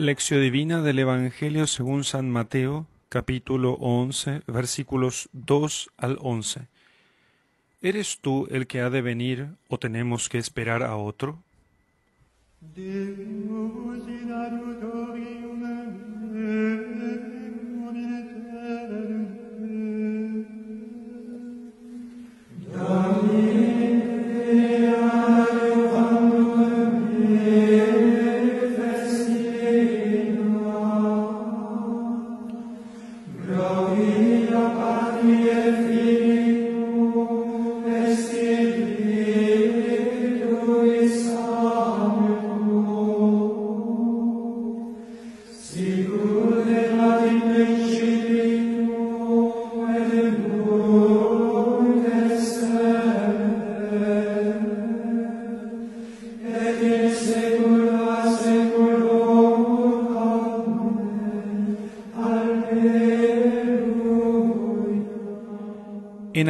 Lección Divina del Evangelio según San Mateo, capítulo 11, versículos 2 al 11. ¿Eres tú el que ha de venir o tenemos que esperar a otro?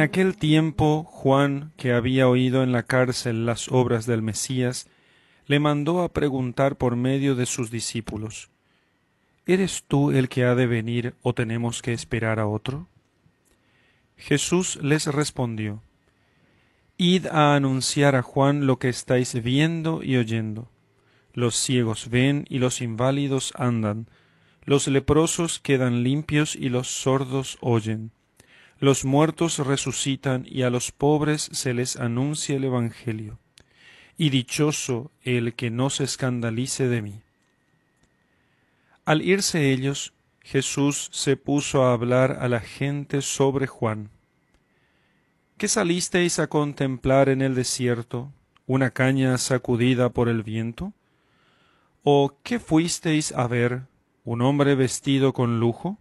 En aquel tiempo Juan, que había oído en la cárcel las obras del Mesías, le mandó a preguntar por medio de sus discípulos, ¿Eres tú el que ha de venir o tenemos que esperar a otro? Jesús les respondió, Id a anunciar a Juan lo que estáis viendo y oyendo. Los ciegos ven y los inválidos andan, los leprosos quedan limpios y los sordos oyen los muertos resucitan y a los pobres se les anuncia el Evangelio. Y dichoso el que no se escandalice de mí. Al irse ellos, Jesús se puso a hablar a la gente sobre Juan. ¿Qué salisteis a contemplar en el desierto? ¿Una caña sacudida por el viento? ¿O qué fuisteis a ver? ¿Un hombre vestido con lujo?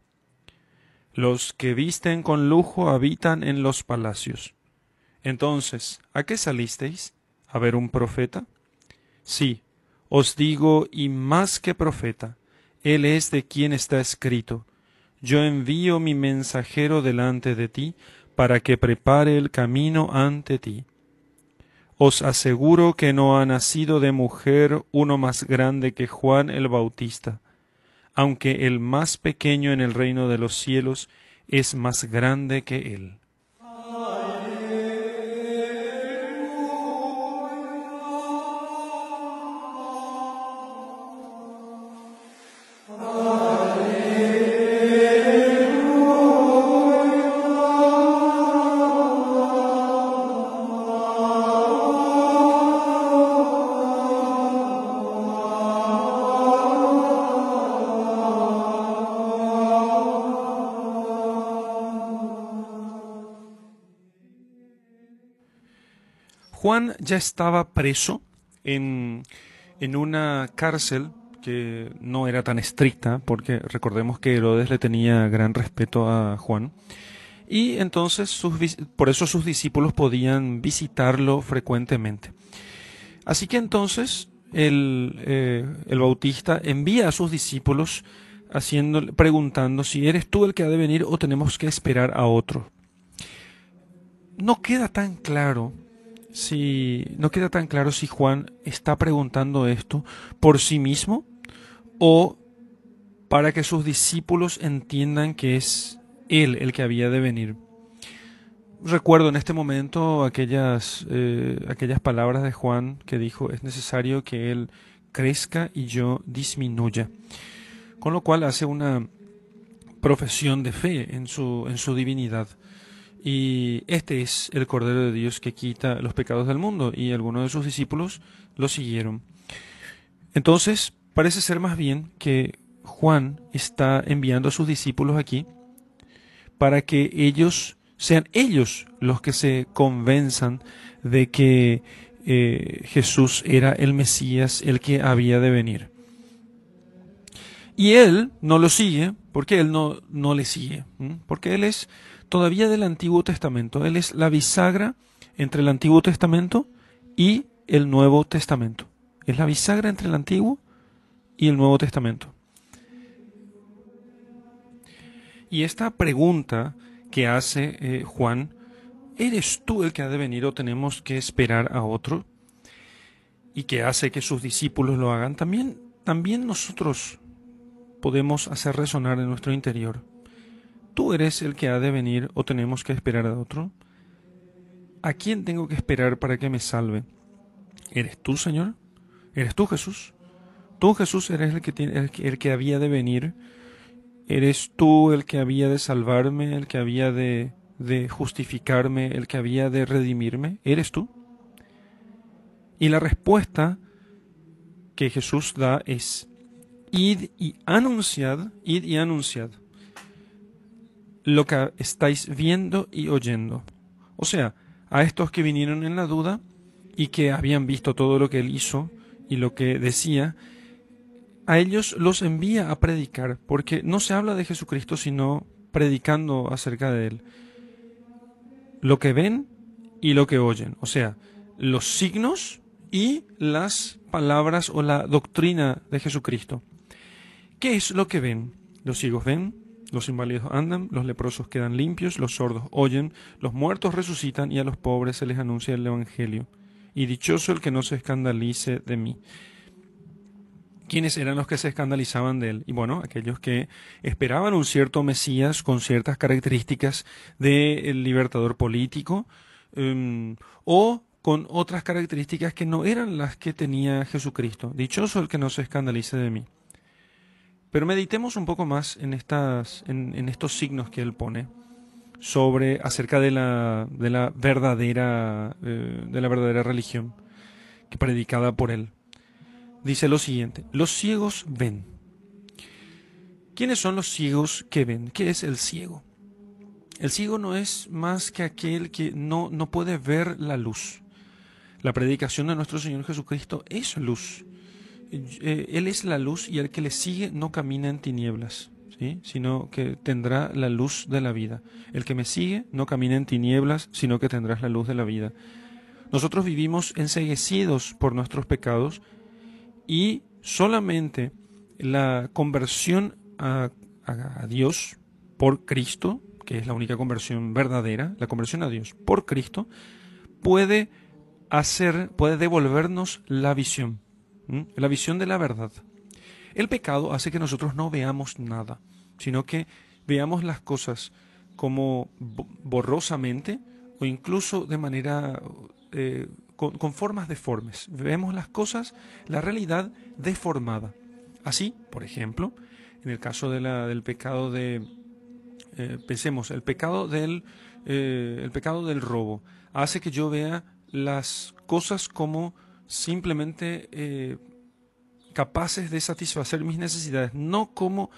Los que visten con lujo habitan en los palacios. Entonces, ¿a qué salisteis? ¿A ver un profeta? Sí, os digo, y más que profeta, él es de quien está escrito, yo envío mi mensajero delante de ti, para que prepare el camino ante ti. Os aseguro que no ha nacido de mujer uno más grande que Juan el Bautista, aunque el más pequeño en el reino de los cielos es más grande que él. Juan ya estaba preso en, en una cárcel que no era tan estricta, porque recordemos que Herodes le tenía gran respeto a Juan, y entonces sus, por eso sus discípulos podían visitarlo frecuentemente. Así que entonces el, eh, el Bautista envía a sus discípulos haciendo, preguntando si eres tú el que ha de venir o tenemos que esperar a otro. No queda tan claro si no queda tan claro si Juan está preguntando esto por sí mismo o para que sus discípulos entiendan que es él el que había de venir. Recuerdo en este momento aquellas, eh, aquellas palabras de Juan que dijo es necesario que él crezca y yo disminuya. Con lo cual hace una profesión de fe en su, en su divinidad. Y este es el Cordero de Dios que quita los pecados del mundo, y algunos de sus discípulos lo siguieron. Entonces, parece ser más bien que Juan está enviando a sus discípulos aquí para que ellos sean ellos los que se convenzan de que eh, Jesús era el Mesías, el que había de venir. Y él no lo sigue, porque él no, no le sigue, porque él es todavía del Antiguo Testamento. Él es la bisagra entre el Antiguo Testamento y el Nuevo Testamento. Es la bisagra entre el Antiguo y el Nuevo Testamento. Y esta pregunta que hace eh, Juan, ¿eres tú el que ha de venir o tenemos que esperar a otro? Y que hace que sus discípulos lo hagan. También, también nosotros podemos hacer resonar en nuestro interior. ¿Tú eres el que ha de venir o tenemos que esperar a otro? ¿A quién tengo que esperar para que me salve? ¿Eres tú, Señor? ¿Eres tú, Jesús? Tú, Jesús, eres el que, tiene, el que había de venir. ¿Eres tú el que había de salvarme, el que había de, de justificarme, el que había de redimirme? ¿Eres tú? Y la respuesta que Jesús da es, id y anunciad, id y anunciad lo que estáis viendo y oyendo. O sea, a estos que vinieron en la duda y que habían visto todo lo que él hizo y lo que decía, a ellos los envía a predicar, porque no se habla de Jesucristo sino predicando acerca de él. Lo que ven y lo que oyen, o sea, los signos y las palabras o la doctrina de Jesucristo. ¿Qué es lo que ven? Los ciegos ven, los inválidos andan, los leprosos quedan limpios, los sordos oyen, los muertos resucitan y a los pobres se les anuncia el Evangelio. Y dichoso el que no se escandalice de mí. ¿Quiénes eran los que se escandalizaban de él? Y bueno, aquellos que esperaban un cierto Mesías con ciertas características del libertador político em, o con otras características que no eran las que tenía Jesucristo. Dichoso el que no se escandalice de mí. Pero meditemos un poco más en, estas, en, estos signos que él pone sobre acerca de la, de la verdadera eh, de la verdadera religión que predicada por él. Dice lo siguiente: los ciegos ven. ¿Quiénes son los ciegos que ven? ¿Qué es el ciego? El ciego no es más que aquel que no, no puede ver la luz. La predicación de nuestro Señor Jesucristo es luz. Eh, él es la luz y el que le sigue no camina en tinieblas, ¿sí? sino que tendrá la luz de la vida. El que me sigue no camina en tinieblas, sino que tendrás la luz de la vida. Nosotros vivimos enseguecidos por nuestros pecados y solamente la conversión a, a Dios por Cristo, que es la única conversión verdadera, la conversión a Dios por Cristo, puede hacer, puede devolvernos la visión la visión de la verdad. El pecado hace que nosotros no veamos nada, sino que veamos las cosas como borrosamente o incluso de manera eh, con, formas deformes. Vemos las cosas, la realidad deformada. Así, por ejemplo, en el caso de la, del pecado de, eh, pensemos, el pecado del, eh, el pecado del robo hace que yo vea las cosas como simplemente eh, capaces de satisfacer mis necesidades, no como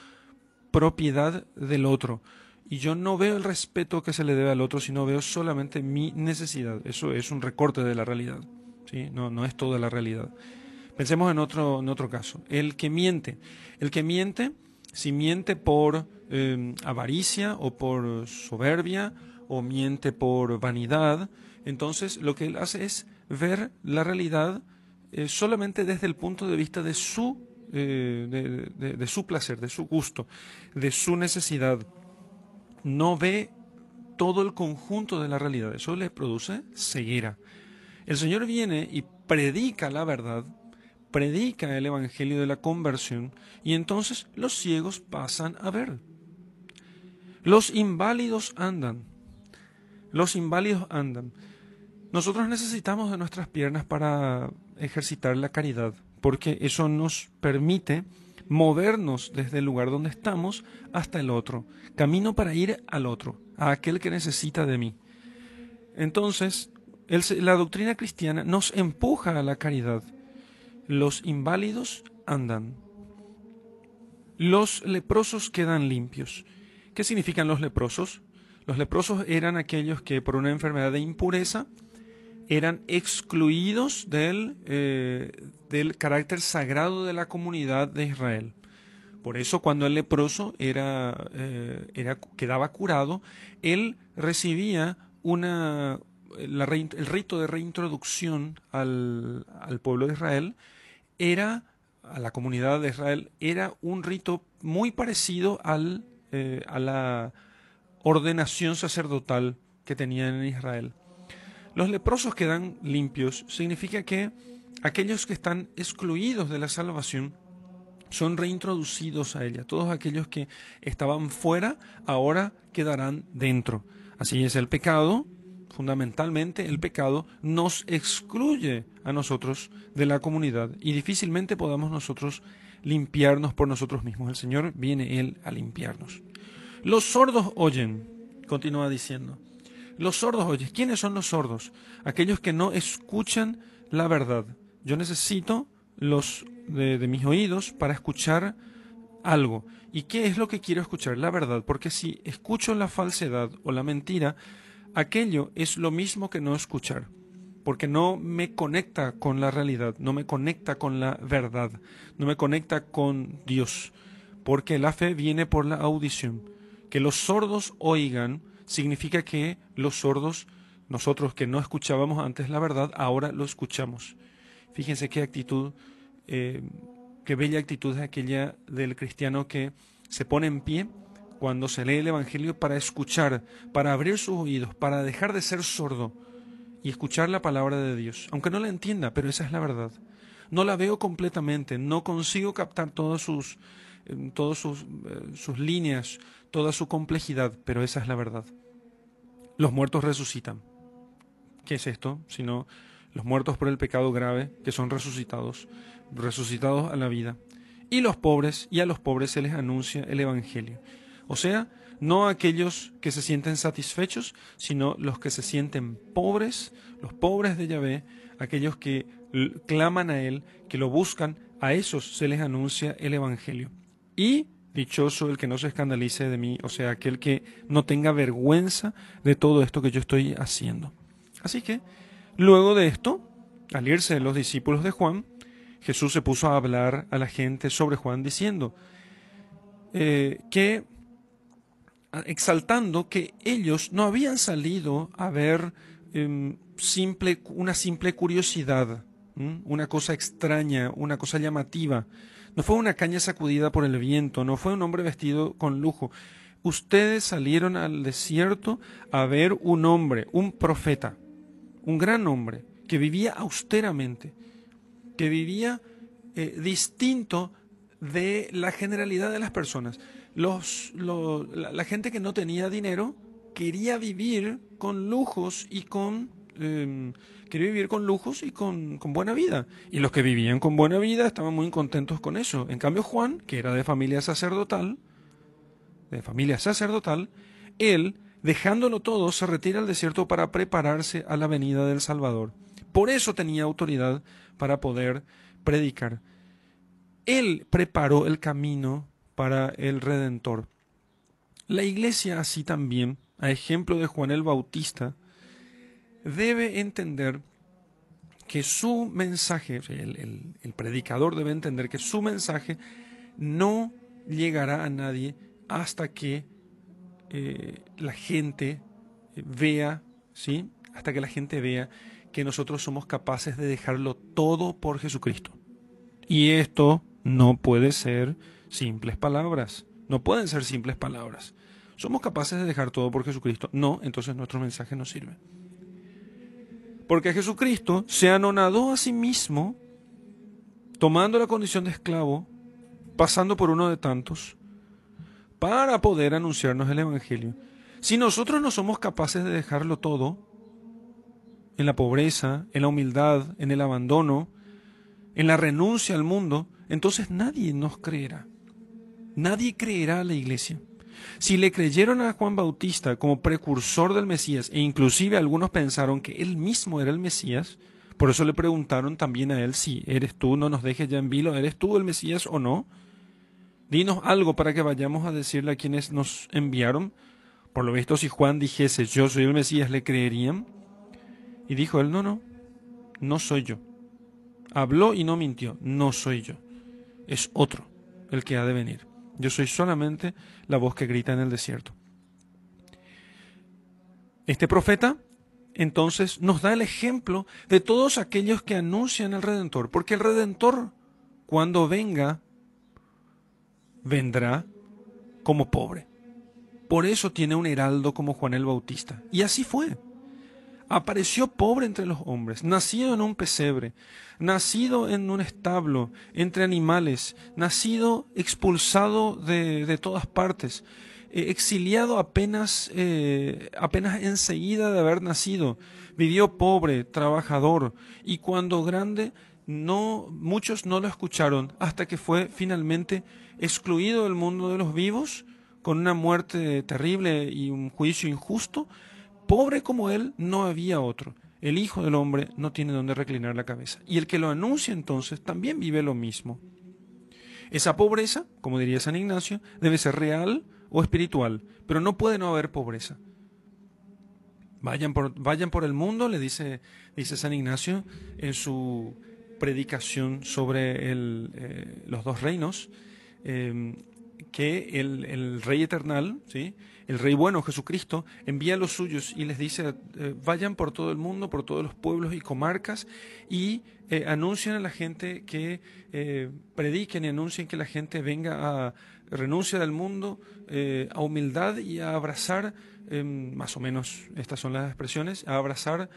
propiedad del otro. Y yo no veo el respeto que se le debe al otro, sino veo solamente mi necesidad. Eso es un recorte de la realidad. ¿sí? No, no es toda la realidad. Pensemos en otro, en otro caso. El que miente. El que miente, si miente por eh, avaricia o por soberbia o miente por vanidad, entonces lo que él hace es ver la realidad eh, solamente desde el punto de vista de su, eh, de, su placer, de su gusto, de su necesidad. No ve todo el conjunto de la realidad. Eso le produce ceguera. El Señor viene y predica la verdad, predica el Evangelio de la conversión y entonces los ciegos pasan a ver. Los inválidos andan. Los inválidos andan. Nosotros necesitamos de nuestras piernas para ejercitar la caridad, porque eso nos permite movernos desde el lugar donde estamos hasta el otro, camino para ir al otro, a aquel que necesita de mí. Entonces, la doctrina cristiana nos empuja a la caridad. Los inválidos andan. Los leprosos quedan limpios. ¿Qué significan los leprosos? Los leprosos eran aquellos que por una enfermedad de impureza eran excluidos del, eh, del carácter sagrado de la comunidad de Israel. Por eso cuando el leproso era, eh, era, quedaba curado, él recibía una, el rito de reintroducción al, al, pueblo de Israel, era, a la comunidad de Israel, era un rito muy parecido al, eh, a la ordenación sacerdotal que tenían en Israel. Los leprosos quedan limpios significa que aquellos que están excluidos de la salvación son reintroducidos a ella. Todos aquellos que estaban fuera ahora quedarán dentro. Así es el pecado, fundamentalmente el pecado nos excluye a nosotros de la comunidad y difícilmente podamos nosotros limpiarnos por nosotros mismos. El Señor viene Él a limpiarnos. Los sordos oyen, continúa diciendo. Los sordos oyen. ¿Quiénes son los sordos? Aquellos que no escuchan la verdad. Yo necesito los de, de mis oídos para escuchar algo. ¿Y qué es lo que quiero escuchar? La verdad. Porque si escucho la falsedad o la mentira, aquello es lo mismo que no escuchar porque no me conecta con la realidad, no me conecta con la verdad, no me conecta con Dios, porque la fe viene por la audición. Que los sordos oigan significa que los sordos, nosotros que no escuchábamos antes la verdad, ahora lo escuchamos. Fíjense qué actitud, eh, qué bella actitud es aquella del cristiano que se pone en pie cuando se lee el Evangelio para escuchar, para abrir sus oídos, para dejar de ser sordo y escuchar la palabra de Dios, aunque no la entienda, pero esa es la verdad. No la veo completamente, no consigo captar todas sus, todas sus, eh, sus líneas, toda su complejidad, pero esa es la verdad. Los muertos resucitan. ¿Qué es esto? Sino los muertos por el pecado grave, que son resucitados, resucitados a la vida. Y los pobres, y a los pobres se les anuncia el Evangelio. O sea, no aquellos que se sienten satisfechos, sino los que se sienten pobres, los pobres de Yahvé, aquellos que claman a Él, que lo buscan, a esos se les anuncia el Evangelio. Y dichoso el que no se escandalice de mí, o sea, aquel que no tenga vergüenza de todo esto que yo estoy haciendo. Así que, luego de esto, al irse los discípulos de Juan, Jesús se puso a hablar a la gente sobre Juan diciendo eh, que exaltando que ellos no habían salido a ver em, simple, una simple curiosidad, una cosa extraña, una cosa llamativa. No fue una caña sacudida por el viento, no fue un hombre vestido con lujo. Ustedes salieron al desierto a ver un hombre, un profeta, un gran hombre, que vivía austeramente, que vivía eh, distinto de la generalidad de las personas los, la, gente que no tenía dinero quería vivir con lujos y con em, quería vivir con lujos y con, con, buena vida. Y los que vivían con buena vida estaban muy contentos con eso. En cambio, Juan, que era de familia sacerdotal, de familia sacerdotal, él, dejándolo todo, se retira al desierto para prepararse a la venida del Salvador. Por eso tenía autoridad para poder predicar. Él preparó el camino para el Redentor. La Iglesia así también, a ejemplo de Juan el Bautista, debe entender que su mensaje, el, predicador debe entender que su mensaje no llegará a nadie hasta que eh, la gente vea, ¿sí? Hasta que la gente vea que nosotros somos capaces de dejarlo todo por Jesucristo. Y esto no puede ser simples palabras. No pueden ser simples palabras. ¿Somos capaces de dejar todo por Jesucristo? No, entonces nuestro mensaje no sirve. Porque Jesucristo se anonadó a sí mismo, tomando la condición de esclavo, pasando por uno de tantos, para poder anunciarnos el Evangelio. Si nosotros no somos capaces de dejarlo todo, en la pobreza, en la humildad, en el abandono, en la renuncia al mundo, entonces nadie nos creerá. Nadie creerá a la iglesia. Si le creyeron a Juan Bautista como precursor del Mesías, e inclusive algunos pensaron que él mismo era el Mesías, por eso le preguntaron también a él si eres tú, no nos dejes ya en vilo, ¿eres tú el Mesías o no? Dinos algo para que vayamos a decirle a quienes nos enviaron. Por lo visto, si Juan dijese yo soy el Mesías, le creerían. Y dijo él, no, no, no soy yo. Habló y no mintió, no soy yo. Es otro el que ha de venir. Yo soy solamente la voz que grita en el desierto. Este profeta entonces nos da el ejemplo de todos aquellos que anuncian el Redentor, porque el Redentor, cuando venga, vendrá como pobre. Por eso tiene un heraldo como Juan el Bautista. Y así fue. Apareció pobre entre los hombres, nacido en un pesebre, nacido en un establo, entre animales, nacido expulsado de, de todas partes, eh, exiliado apenas, eh, apenas enseguida de haber nacido, vivió pobre, trabajador, y cuando grande no, muchos no lo escucharon hasta que fue finalmente excluido del mundo de los vivos con una muerte terrible y un juicio injusto, pobre como él no había otro. El Hijo del Hombre no tiene donde reclinar la cabeza. Y el que lo anuncia entonces también vive lo mismo. Esa pobreza, como diría San Ignacio, debe ser real o espiritual, pero no puede no haber pobreza. Vayan por, vayan por el mundo, le dice, dice San Ignacio en su predicación sobre eh, los dos reinos, eh, que el, el, Rey Eternal, ¿sí? El Rey bueno, Jesucristo, envía a los suyos y les dice, eh, vayan por todo el mundo, por todos los pueblos y comarcas y eh, anuncien a la gente que eh, prediquen y anuncien que la gente venga a renuncia del mundo, a humildad y a abrazar, em, más o menos estas son las expresiones, a abrazar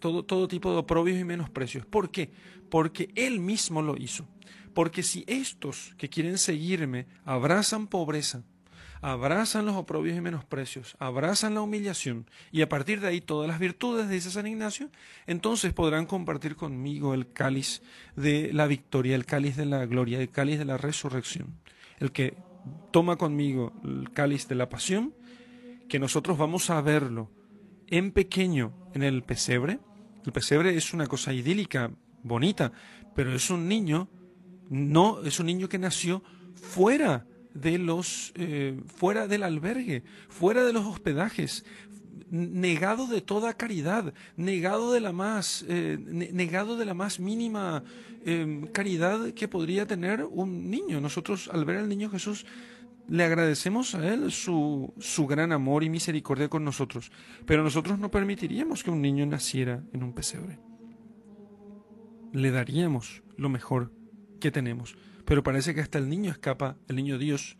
todo, todo tipo de oprobios y menosprecios. ¿Por qué? Porque Él mismo lo hizo. Porque si estos que quieren seguirme abrazan pobreza, abrazan los oprobios y menosprecios, abrazan la humillación y a partir de ahí todas las virtudes, dice San Ignacio, entonces podrán compartir conmigo el cáliz de la victoria, el cáliz de la gloria, el cáliz de la resurrección. El que toma conmigo el cáliz de la pasión, que nosotros vamos a verlo en pequeño en el pesebre. El pesebre es una cosa idílica, bonita, pero es un niño no, es un niño que nació fuera de los, eh, fuera del albergue, fuera de los hospedajes, negado de toda caridad, negado de la más, eh, negado de la más mínima em, caridad que podría tener un niño. Nosotros al ver al niño Jesús le agradecemos a Él su, su gran amor y misericordia con nosotros, pero nosotros no permitiríamos que un niño naciera en un pesebre. Le daríamos lo mejor que tenemos. Pero parece que hasta el niño escapa, el niño Dios,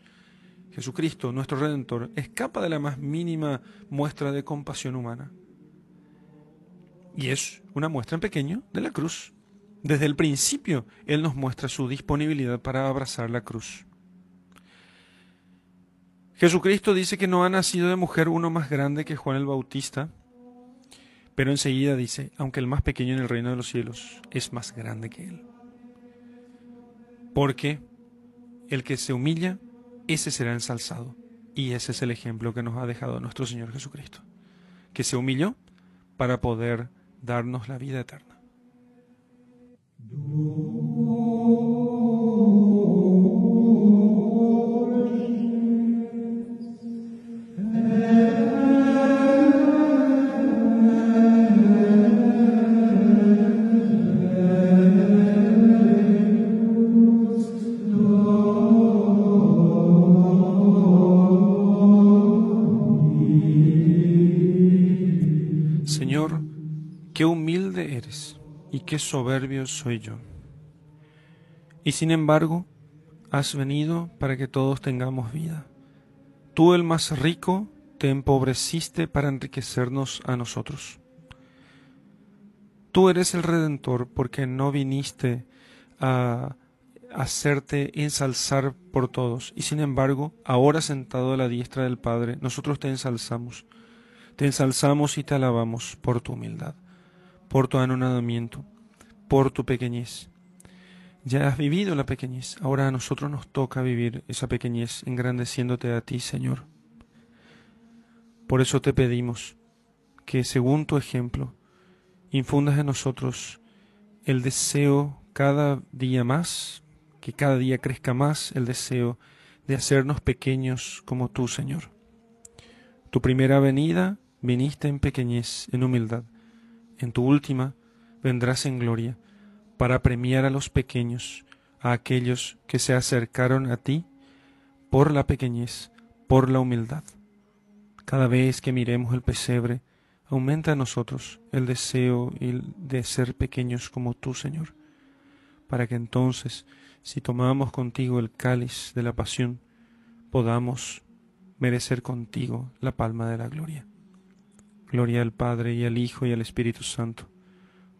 Jesucristo, nuestro Redentor, escapa de la más mínima muestra de compasión humana. Y es una muestra en pequeño de la cruz. Desde el principio, Él nos muestra su disponibilidad para abrazar la cruz. Jesucristo dice que no ha nacido de mujer uno más grande que Juan el Bautista, pero enseguida dice, aunque el más pequeño en el reino de los cielos es más grande que Él. Porque el que se humilla, ese será ensalzado. Y ese es el ejemplo que nos ha dejado nuestro Señor Jesucristo, que se humilló para poder darnos la vida eterna. Soberbio soy yo. Y sin embargo, has venido para que todos tengamos vida. Tú, el más rico, te empobreciste para enriquecernos a nosotros. Tú eres el Redentor porque no viniste a hacerte ensalzar por todos. Y sin embargo, ahora sentado a la diestra del Padre, nosotros te ensalzamos. Te ensalzamos y te alabamos por tu humildad, por tu anonadamiento, por tu pequeñez. Ya has vivido la pequeñez, ahora a nosotros nos toca vivir esa pequeñez, engrandeciéndote a ti, Señor. Por eso te pedimos que, según tu ejemplo, infundas en nosotros el deseo cada día más, que cada día crezca más el deseo de hacernos pequeños como tú, Señor. Tu primera venida viniste en pequeñez, en humildad. En tu última vendrás en gloria para premiar a los pequeños, a aquellos que se acercaron a ti por la pequeñez, por la humildad. Cada vez que miremos el pesebre, aumenta a nosotros el deseo de ser pequeños como tú, Señor, para que entonces, si tomamos contigo el cáliz de la pasión, podamos merecer contigo la palma de la gloria. Gloria al Padre y al Hijo y al Espíritu Santo,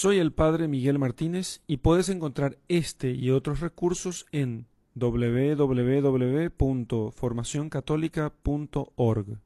Soy el padre Miguel Martínez y puedes encontrar este y otros recursos en www.formacioncatólica.org.